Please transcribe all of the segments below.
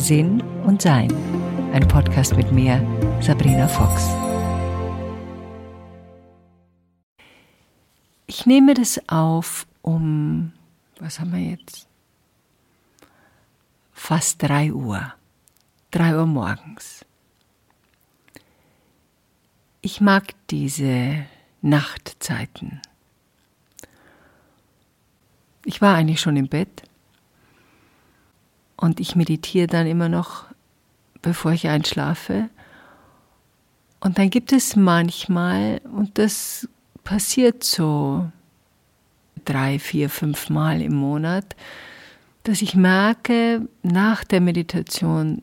Sinn und Sein. Ein Podcast mit mir, Sabrina Fox. Ich nehme das auf um, was haben wir jetzt? Fast drei Uhr. Drei Uhr morgens. Ich mag diese Nachtzeiten. Ich war eigentlich schon im Bett und ich meditiere dann immer noch, bevor ich einschlafe. Und dann gibt es manchmal, und das passiert so drei, vier, fünf Mal im Monat, dass ich merke nach der Meditation,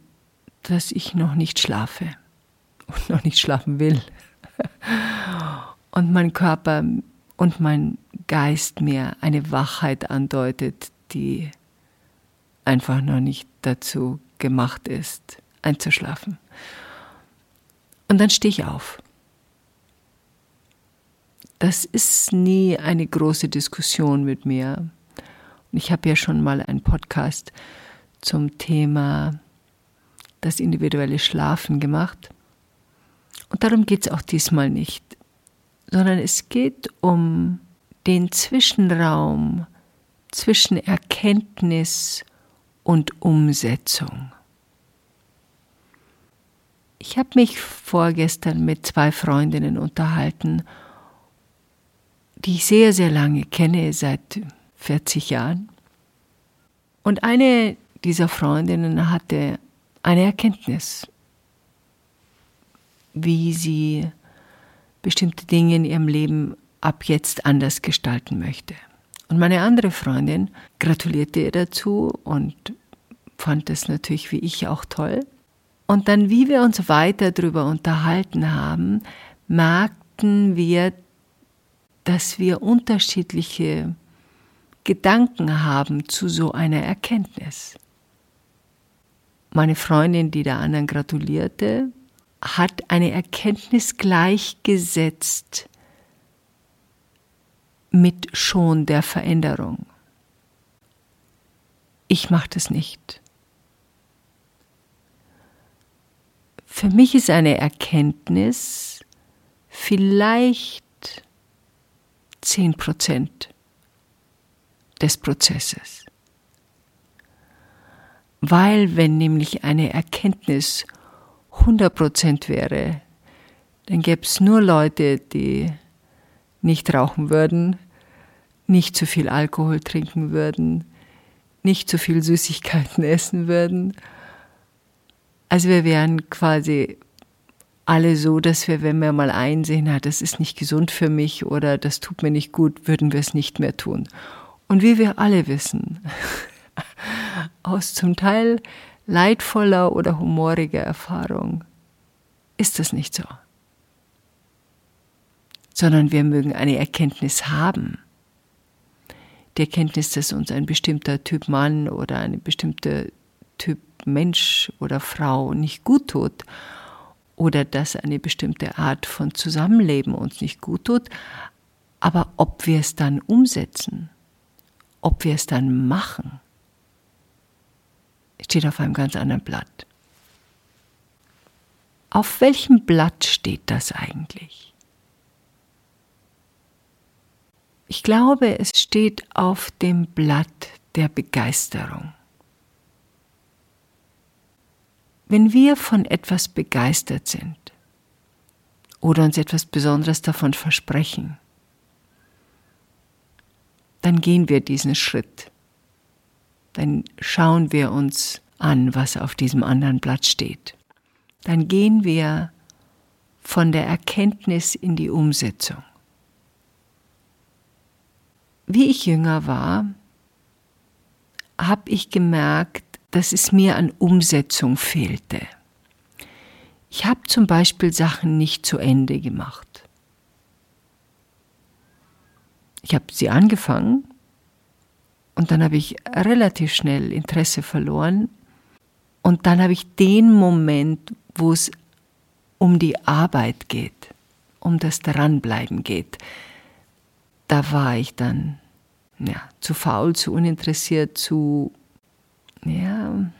dass ich noch nicht schlafe und noch nicht schlafen will. Und mein Körper und mein Geist mir eine Wachheit andeutet, die einfach noch nicht dazu gemacht ist, einzuschlafen. Und dann stehe ich auf. Das ist nie eine große Diskussion mit mir. Ich habe ja schon mal einen Podcast zum Thema das individuelle Schlafen gemacht. Und darum geht es auch diesmal nicht, sondern es geht um den Zwischenraum zwischen Erkenntnis und Umsetzung. Ich habe mich vorgestern mit zwei Freundinnen unterhalten, die ich sehr, sehr lange kenne, seit 40 Jahren. Und eine dieser Freundinnen hatte eine Erkenntnis, wie sie bestimmte Dinge in ihrem Leben ab jetzt anders gestalten möchte. Und meine andere Freundin gratulierte ihr dazu und fand es natürlich wie ich auch toll. Und dann, wie wir uns weiter darüber unterhalten haben, merkten wir, dass wir unterschiedliche Gedanken haben zu so einer Erkenntnis. Meine Freundin, die der anderen gratulierte, hat eine Erkenntnis gleichgesetzt mit schon der Veränderung. Ich mache das nicht. Für mich ist eine Erkenntnis vielleicht zehn Prozent des Prozesses. Weil wenn nämlich eine Erkenntnis 100 Prozent wäre, dann gäbe es nur Leute, die nicht rauchen würden, nicht zu viel Alkohol trinken würden, nicht zu viel Süßigkeiten essen würden. Also wir wären quasi alle so, dass wir, wenn wir mal einsehen, na, das ist nicht gesund für mich oder das tut mir nicht gut, würden wir es nicht mehr tun. Und wie wir alle wissen, aus zum Teil leidvoller oder humoriger Erfahrung, ist das nicht so sondern wir mögen eine Erkenntnis haben. Die Erkenntnis, dass uns ein bestimmter Typ Mann oder ein bestimmter Typ Mensch oder Frau nicht gut tut oder dass eine bestimmte Art von Zusammenleben uns nicht gut tut, aber ob wir es dann umsetzen, ob wir es dann machen, steht auf einem ganz anderen Blatt. Auf welchem Blatt steht das eigentlich? Ich glaube, es steht auf dem Blatt der Begeisterung. Wenn wir von etwas begeistert sind oder uns etwas Besonderes davon versprechen, dann gehen wir diesen Schritt. Dann schauen wir uns an, was auf diesem anderen Blatt steht. Dann gehen wir von der Erkenntnis in die Umsetzung wie ich jünger war, habe ich gemerkt, dass es mir an Umsetzung fehlte. Ich habe zum Beispiel Sachen nicht zu Ende gemacht. Ich habe sie angefangen und dann habe ich relativ schnell Interesse verloren und dann habe ich den Moment, wo es um die Arbeit geht, um das Dranbleiben geht, da war ich dann ja, zu faul, zu uninteressiert, zu, ja,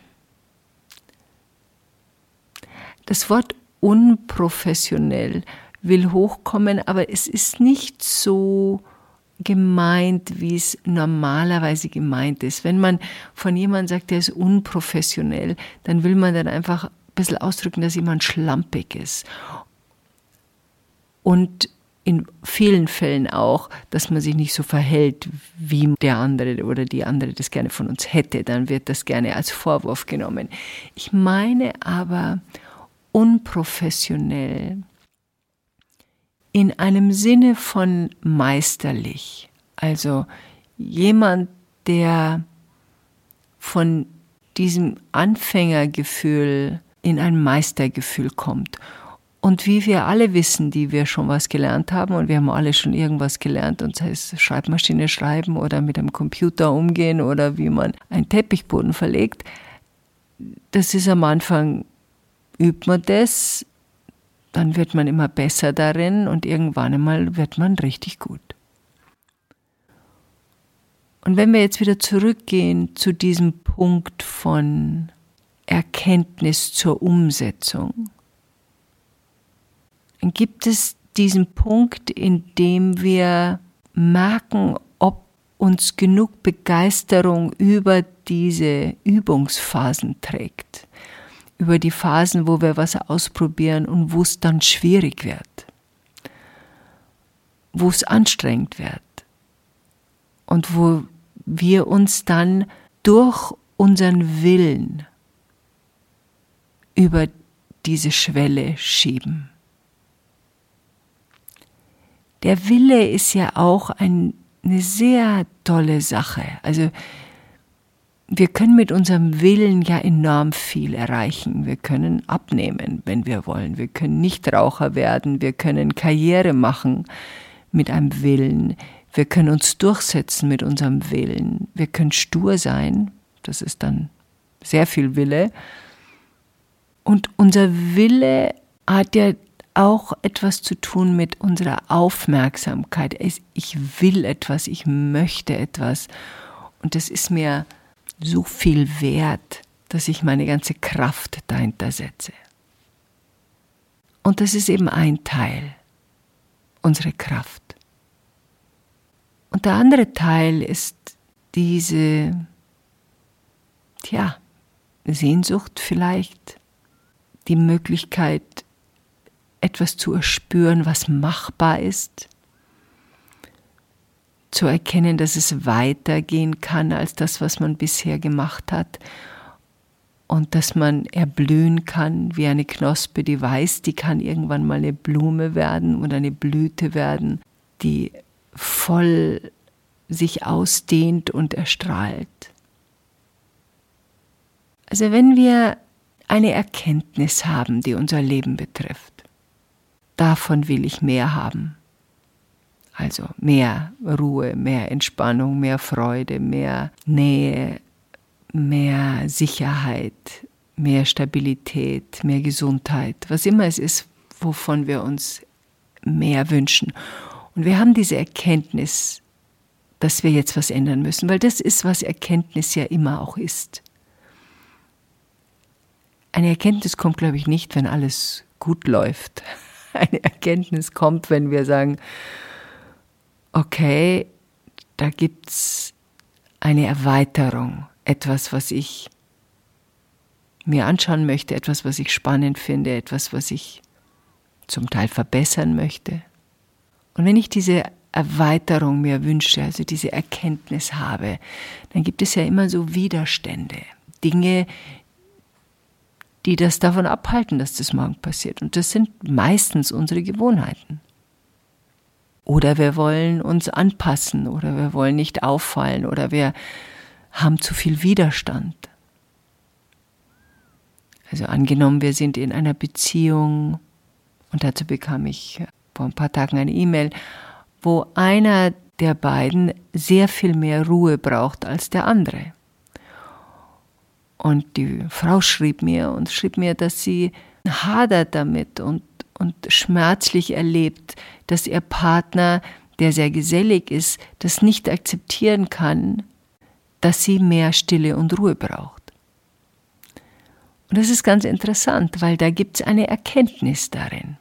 das Wort unprofessionell will hochkommen, aber es ist nicht so gemeint, wie es normalerweise gemeint ist. Wenn man von jemandem sagt, der ist unprofessionell, dann will man dann einfach ein bisschen ausdrücken, dass jemand schlampig ist. Und in vielen Fällen auch, dass man sich nicht so verhält, wie der andere oder die andere das gerne von uns hätte. Dann wird das gerne als Vorwurf genommen. Ich meine aber unprofessionell in einem Sinne von meisterlich. Also jemand, der von diesem Anfängergefühl in ein Meistergefühl kommt. Und wie wir alle wissen, die wir schon was gelernt haben, und wir haben alle schon irgendwas gelernt, und sei es Schreibmaschine schreiben oder mit einem Computer umgehen oder wie man einen Teppichboden verlegt, das ist am Anfang, übt man das, dann wird man immer besser darin und irgendwann einmal wird man richtig gut. Und wenn wir jetzt wieder zurückgehen zu diesem Punkt von Erkenntnis zur Umsetzung, gibt es diesen Punkt, in dem wir merken, ob uns genug Begeisterung über diese Übungsphasen trägt? Über die Phasen, wo wir was ausprobieren und wo es dann schwierig wird, wo es anstrengend wird. Und wo wir uns dann durch unseren Willen über diese Schwelle schieben. Der Wille ist ja auch ein, eine sehr tolle Sache. Also wir können mit unserem Willen ja enorm viel erreichen. Wir können abnehmen, wenn wir wollen. Wir können Nichtraucher werden. Wir können Karriere machen mit einem Willen. Wir können uns durchsetzen mit unserem Willen. Wir können stur sein. Das ist dann sehr viel Wille. Und unser Wille hat ja auch etwas zu tun mit unserer Aufmerksamkeit. Ich will etwas, ich möchte etwas. Und das ist mir so viel wert, dass ich meine ganze Kraft dahinter setze. Und das ist eben ein Teil, unsere Kraft. Und der andere Teil ist diese, tja, Sehnsucht vielleicht, die Möglichkeit, etwas zu erspüren, was machbar ist, zu erkennen, dass es weitergehen kann als das, was man bisher gemacht hat und dass man erblühen kann wie eine Knospe, die weiß, die kann irgendwann mal eine Blume werden oder eine Blüte werden, die voll sich ausdehnt und erstrahlt. Also wenn wir eine Erkenntnis haben, die unser Leben betrifft, davon will ich mehr haben. Also mehr Ruhe, mehr Entspannung, mehr Freude, mehr Nähe, mehr Sicherheit, mehr Stabilität, mehr Gesundheit, was immer es ist, wovon wir uns mehr wünschen. Und wir haben diese Erkenntnis, dass wir jetzt was ändern müssen, weil das ist, was Erkenntnis ja immer auch ist. Eine Erkenntnis kommt, glaube ich, nicht, wenn alles gut läuft. Eine Erkenntnis kommt, wenn wir sagen, okay, da gibt es eine Erweiterung, etwas, was ich mir anschauen möchte, etwas, was ich spannend finde, etwas, was ich zum Teil verbessern möchte. Und wenn ich diese Erweiterung mir wünsche, also diese Erkenntnis habe, dann gibt es ja immer so Widerstände, Dinge, die das davon abhalten, dass das morgen passiert. Und das sind meistens unsere Gewohnheiten. Oder wir wollen uns anpassen oder wir wollen nicht auffallen oder wir haben zu viel Widerstand. Also angenommen, wir sind in einer Beziehung und dazu bekam ich vor ein paar Tagen eine E-Mail, wo einer der beiden sehr viel mehr Ruhe braucht als der andere. Und die Frau schrieb mir und schrieb mir, dass sie hadert damit und und schmerzlich erlebt, dass ihr Partner der sehr gesellig ist, das nicht akzeptieren kann, dass sie mehr Stille und Ruhe braucht. Und das ist ganz interessant, weil da gibt es eine Erkenntnis darin.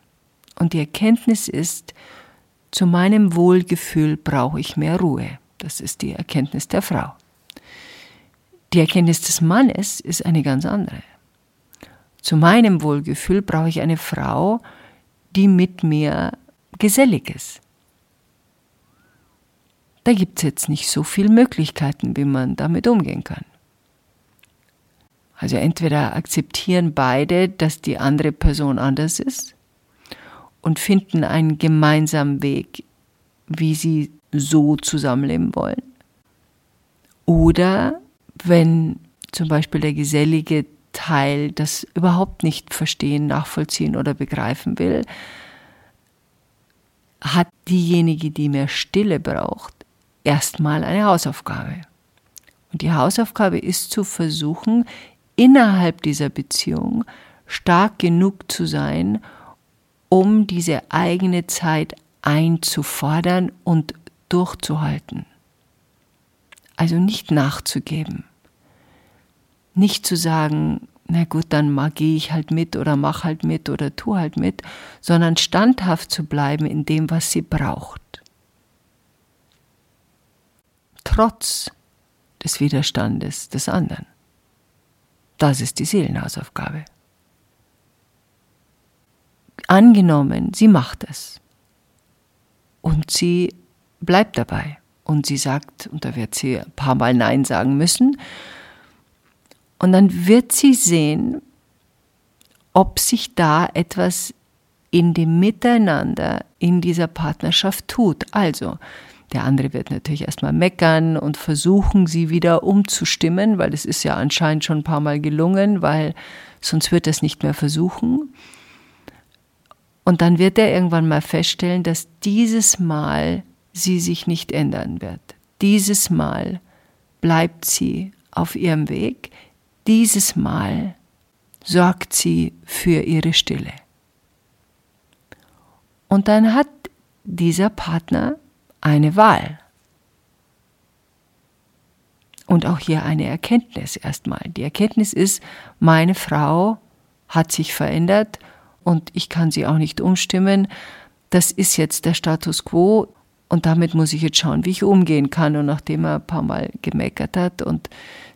Und die Erkenntnis ist, zu meinem Wohlgefühl brauche ich mehr Ruhe. Das ist die Erkenntnis der Frau. Die Erkenntnis des Mannes ist eine ganz andere. Zu meinem Wohlgefühl brauche ich eine Frau, die mit mir gesellig ist. Da gibt es jetzt nicht so viele Möglichkeiten, wie man damit umgehen kann. Also entweder akzeptieren beide, dass die andere Person anders ist und finden einen gemeinsamen Weg, wie sie so zusammenleben wollen. Oder wenn zum Beispiel der gesellige Teil das überhaupt nicht verstehen, nachvollziehen oder begreifen will, hat diejenige, die mehr Stille braucht, erstmal eine Hausaufgabe. Und die Hausaufgabe ist zu versuchen, innerhalb dieser Beziehung stark genug zu sein, um diese eigene Zeit einzufordern und durchzuhalten. Also nicht nachzugeben. Nicht zu sagen, na gut, dann gehe ich halt mit oder mach halt mit oder tu halt mit, sondern standhaft zu bleiben in dem, was sie braucht. Trotz des Widerstandes des anderen. Das ist die Seelenhausaufgabe. Angenommen, sie macht es. Und sie bleibt dabei. Und sie sagt, und da wird sie ein paar Mal Nein sagen müssen. Und dann wird sie sehen, ob sich da etwas in dem Miteinander in dieser Partnerschaft tut. Also, der andere wird natürlich erstmal meckern und versuchen, sie wieder umzustimmen, weil es ist ja anscheinend schon ein paar Mal gelungen, weil sonst wird er es nicht mehr versuchen. Und dann wird er irgendwann mal feststellen, dass dieses Mal sie sich nicht ändern wird. Dieses Mal bleibt sie auf ihrem Weg. Dieses Mal sorgt sie für ihre Stille. Und dann hat dieser Partner eine Wahl. Und auch hier eine Erkenntnis erstmal. Die Erkenntnis ist, meine Frau hat sich verändert und ich kann sie auch nicht umstimmen. Das ist jetzt der Status quo und damit muss ich jetzt schauen, wie ich umgehen kann. Und nachdem er ein paar Mal gemeckert hat und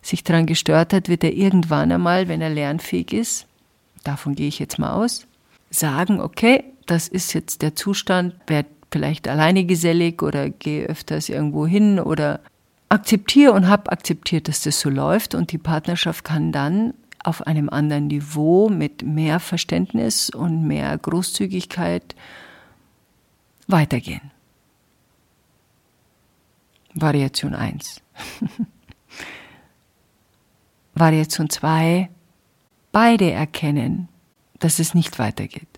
sich daran gestört hat, wird er irgendwann einmal, wenn er lernfähig ist, davon gehe ich jetzt mal aus, sagen, okay, das ist jetzt der Zustand, wer vielleicht alleine gesellig oder gehe öfters irgendwo hin oder akzeptiere und habe akzeptiert, dass das so läuft und die Partnerschaft kann dann auf einem anderen Niveau mit mehr Verständnis und mehr Großzügigkeit weitergehen. Variation 1. Variation 2. Beide erkennen, dass es nicht weitergeht.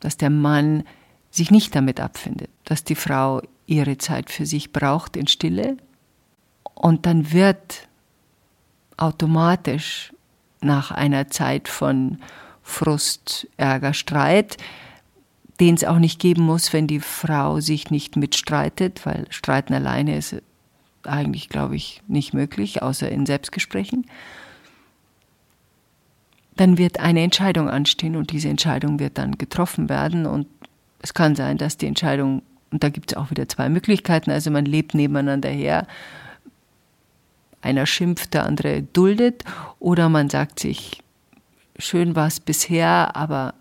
Dass der Mann sich nicht damit abfindet, dass die Frau ihre Zeit für sich braucht in Stille und dann wird automatisch nach einer Zeit von Frust, Ärger, Streit, den es auch nicht geben muss, wenn die Frau sich nicht mitstreitet, weil Streiten alleine ist eigentlich, glaube ich, nicht möglich, außer in Selbstgesprächen. Dann wird eine Entscheidung anstehen und diese Entscheidung wird dann getroffen werden und es kann sein, dass die Entscheidung, und da gibt es auch wieder zwei Möglichkeiten, also man lebt nebeneinander her, einer schimpft, der andere duldet, oder man sagt sich, schön war es bisher, aber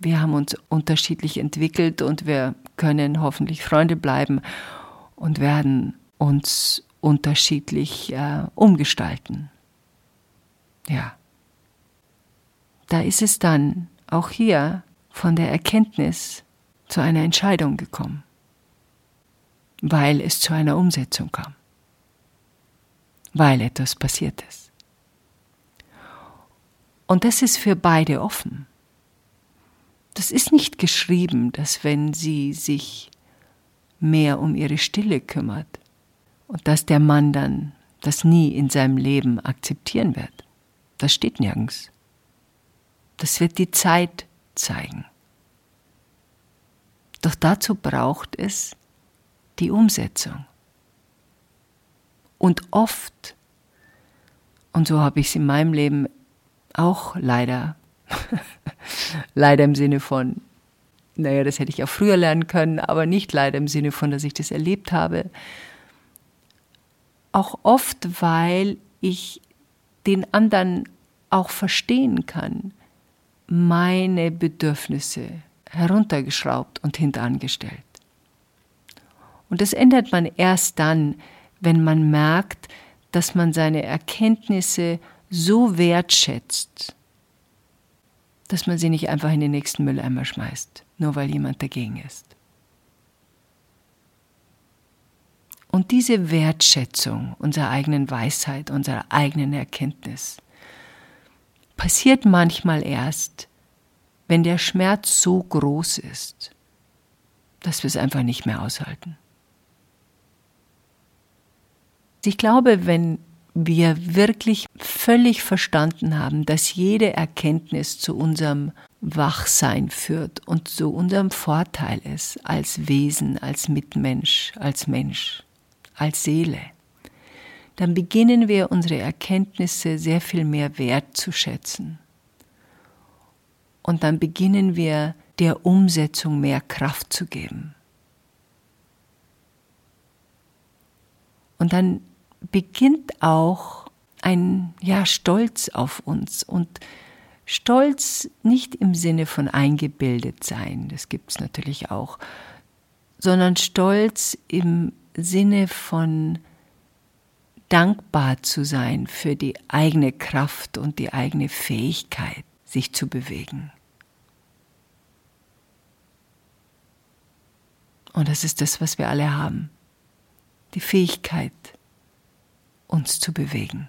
wir haben uns unterschiedlich entwickelt und wir können hoffentlich Freunde bleiben und werden uns unterschiedlich äh, umgestalten. Ja. Da ist es dann auch hier von der Erkenntnis, zu einer Entscheidung gekommen, weil es zu einer Umsetzung kam, weil etwas passiert ist. Und das ist für beide offen. Das ist nicht geschrieben, dass wenn sie sich mehr um ihre Stille kümmert und dass der Mann dann das nie in seinem Leben akzeptieren wird. Das steht nirgends. Das wird die Zeit zeigen. Doch dazu braucht es die Umsetzung. Und oft, und so habe ich es in meinem Leben auch leider, leider im Sinne von, naja, das hätte ich auch früher lernen können, aber nicht leider im Sinne von, dass ich das erlebt habe. Auch oft, weil ich den anderen auch verstehen kann, meine Bedürfnisse heruntergeschraubt und hinterangestellt. Und das ändert man erst dann, wenn man merkt, dass man seine Erkenntnisse so wertschätzt, dass man sie nicht einfach in den nächsten Mülleimer schmeißt, nur weil jemand dagegen ist. Und diese Wertschätzung unserer eigenen Weisheit, unserer eigenen Erkenntnis, passiert manchmal erst, wenn der Schmerz so groß ist, dass wir es einfach nicht mehr aushalten. Ich glaube, wenn wir wirklich völlig verstanden haben, dass jede Erkenntnis zu unserem Wachsein führt und zu unserem Vorteil ist als Wesen, als Mitmensch, als Mensch, als Seele, dann beginnen wir unsere Erkenntnisse sehr viel mehr wertzuschätzen. Und dann beginnen wir der Umsetzung mehr Kraft zu geben. Und dann beginnt auch ein ja Stolz auf uns und Stolz nicht im Sinne von eingebildet sein, das gibt es natürlich auch, sondern Stolz im Sinne von dankbar zu sein für die eigene Kraft und die eigene Fähigkeit, sich zu bewegen. Und das ist das, was wir alle haben. Die Fähigkeit, uns zu bewegen.